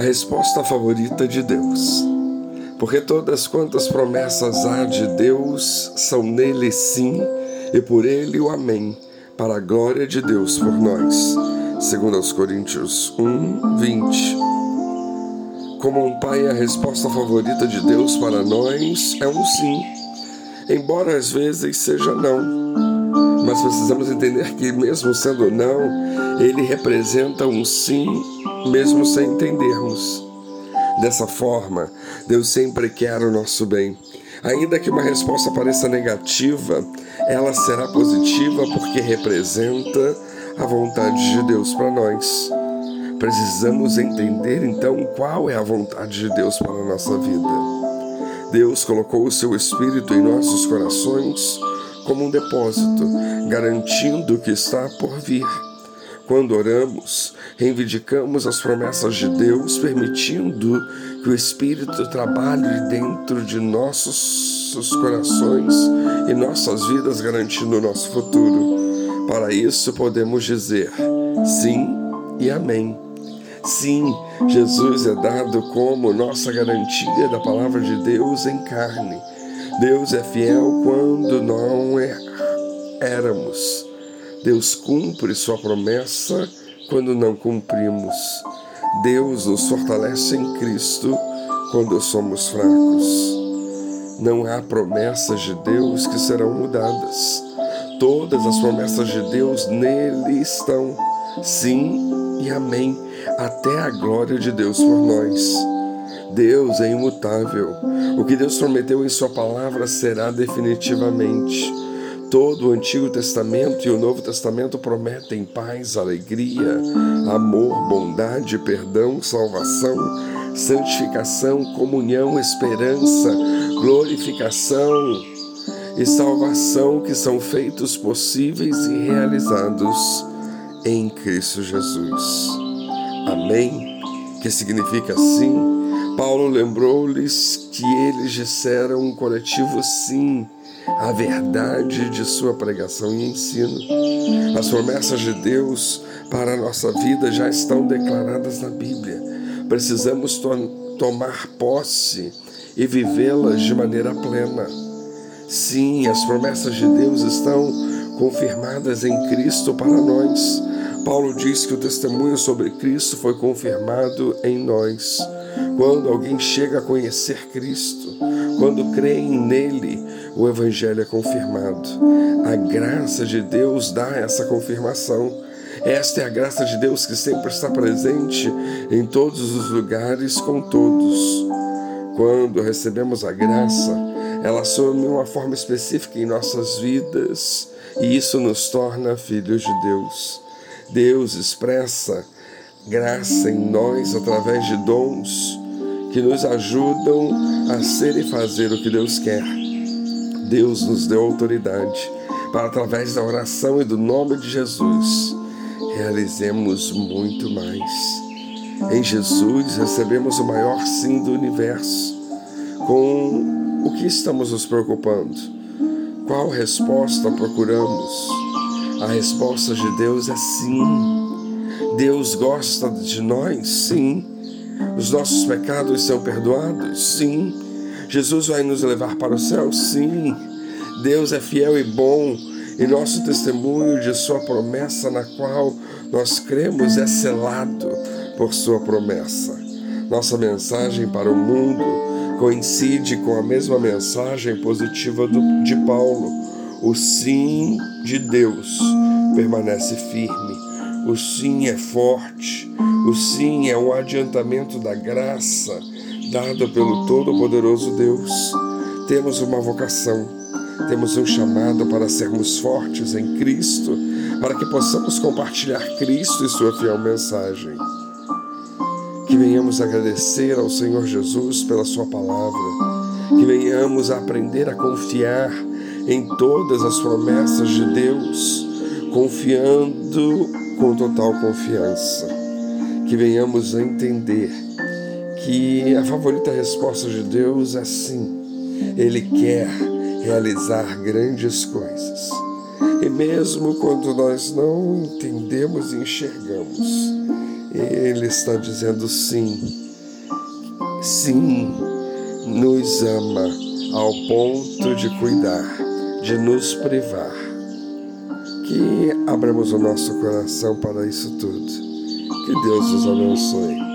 a resposta favorita de Deus. Porque todas quantas promessas há de Deus são nele sim e por ele o amém, para a glória de Deus por nós. Segundo aos Coríntios 1, 20. Como um pai, a resposta favorita de Deus para nós é um sim, embora às vezes seja não. Mas precisamos entender que, mesmo sendo não, ele representa um sim, mesmo sem entendermos. Dessa forma, Deus sempre quer o nosso bem. Ainda que uma resposta pareça negativa, ela será positiva porque representa a vontade de Deus para nós. Precisamos entender então qual é a vontade de Deus para a nossa vida. Deus colocou o seu Espírito em nossos corações como um depósito, garantindo o que está por vir. Quando oramos, reivindicamos as promessas de Deus, permitindo que o Espírito trabalhe dentro de nossos corações e nossas vidas, garantindo o nosso futuro. Para isso, podemos dizer sim e amém. Sim, Jesus é dado como nossa garantia da palavra de Deus em carne. Deus é fiel quando não é, éramos. Deus cumpre sua promessa quando não cumprimos. Deus nos fortalece em Cristo quando somos fracos. Não há promessas de Deus que serão mudadas. Todas as promessas de Deus nele estão. Sim e amém, até a glória de Deus por nós. Deus é imutável. O que Deus prometeu em Sua palavra será definitivamente. Todo o Antigo Testamento e o Novo Testamento prometem paz, alegria, amor, bondade, perdão, salvação, santificação, comunhão, esperança, glorificação e salvação que são feitos possíveis e realizados em Cristo Jesus. Amém? Que significa sim. Paulo lembrou-lhes que eles disseram um coletivo sim a verdade de sua pregação e ensino. As promessas de Deus para a nossa vida já estão declaradas na Bíblia. Precisamos to tomar posse e vivê-las de maneira plena. Sim, as promessas de Deus estão confirmadas em Cristo para nós. Paulo diz que o testemunho sobre Cristo foi confirmado em nós. Quando alguém chega a conhecer Cristo, quando creem nele, o Evangelho é confirmado. A graça de Deus dá essa confirmação. Esta é a graça de Deus que sempre está presente em todos os lugares com todos. Quando recebemos a graça, ela assume uma forma específica em nossas vidas e isso nos torna filhos de Deus. Deus expressa graça em nós através de dons que nos ajudam a ser e fazer o que Deus quer. Deus nos deu autoridade para, através da oração e do nome de Jesus, realizemos muito mais. Em Jesus recebemos o maior sim do universo. Com o que estamos nos preocupando? Qual resposta procuramos? A resposta de Deus é sim. Deus gosta de nós? Sim. Os nossos pecados são perdoados? Sim. Jesus vai nos levar para o céu? Sim. Deus é fiel e bom e nosso testemunho de Sua promessa, na qual nós cremos, é selado por Sua promessa. Nossa mensagem para o mundo coincide com a mesma mensagem positiva do, de Paulo. O sim de Deus permanece firme. O sim é forte. O sim é um adiantamento da graça dada pelo Todo-Poderoso Deus. Temos uma vocação, temos um chamado para sermos fortes em Cristo, para que possamos compartilhar Cristo e Sua fiel mensagem. Que venhamos agradecer ao Senhor Jesus pela Sua palavra, que venhamos a aprender a confiar em todas as promessas de Deus, confiando com total confiança. Que venhamos a entender que a favorita resposta de Deus é sim. Ele quer realizar grandes coisas. E mesmo quando nós não entendemos e enxergamos, Ele está dizendo sim. sim, nos ama ao ponto de cuidar, de nos privar. Que abramos o nosso coração para isso tudo. Que Deus nos abençoe.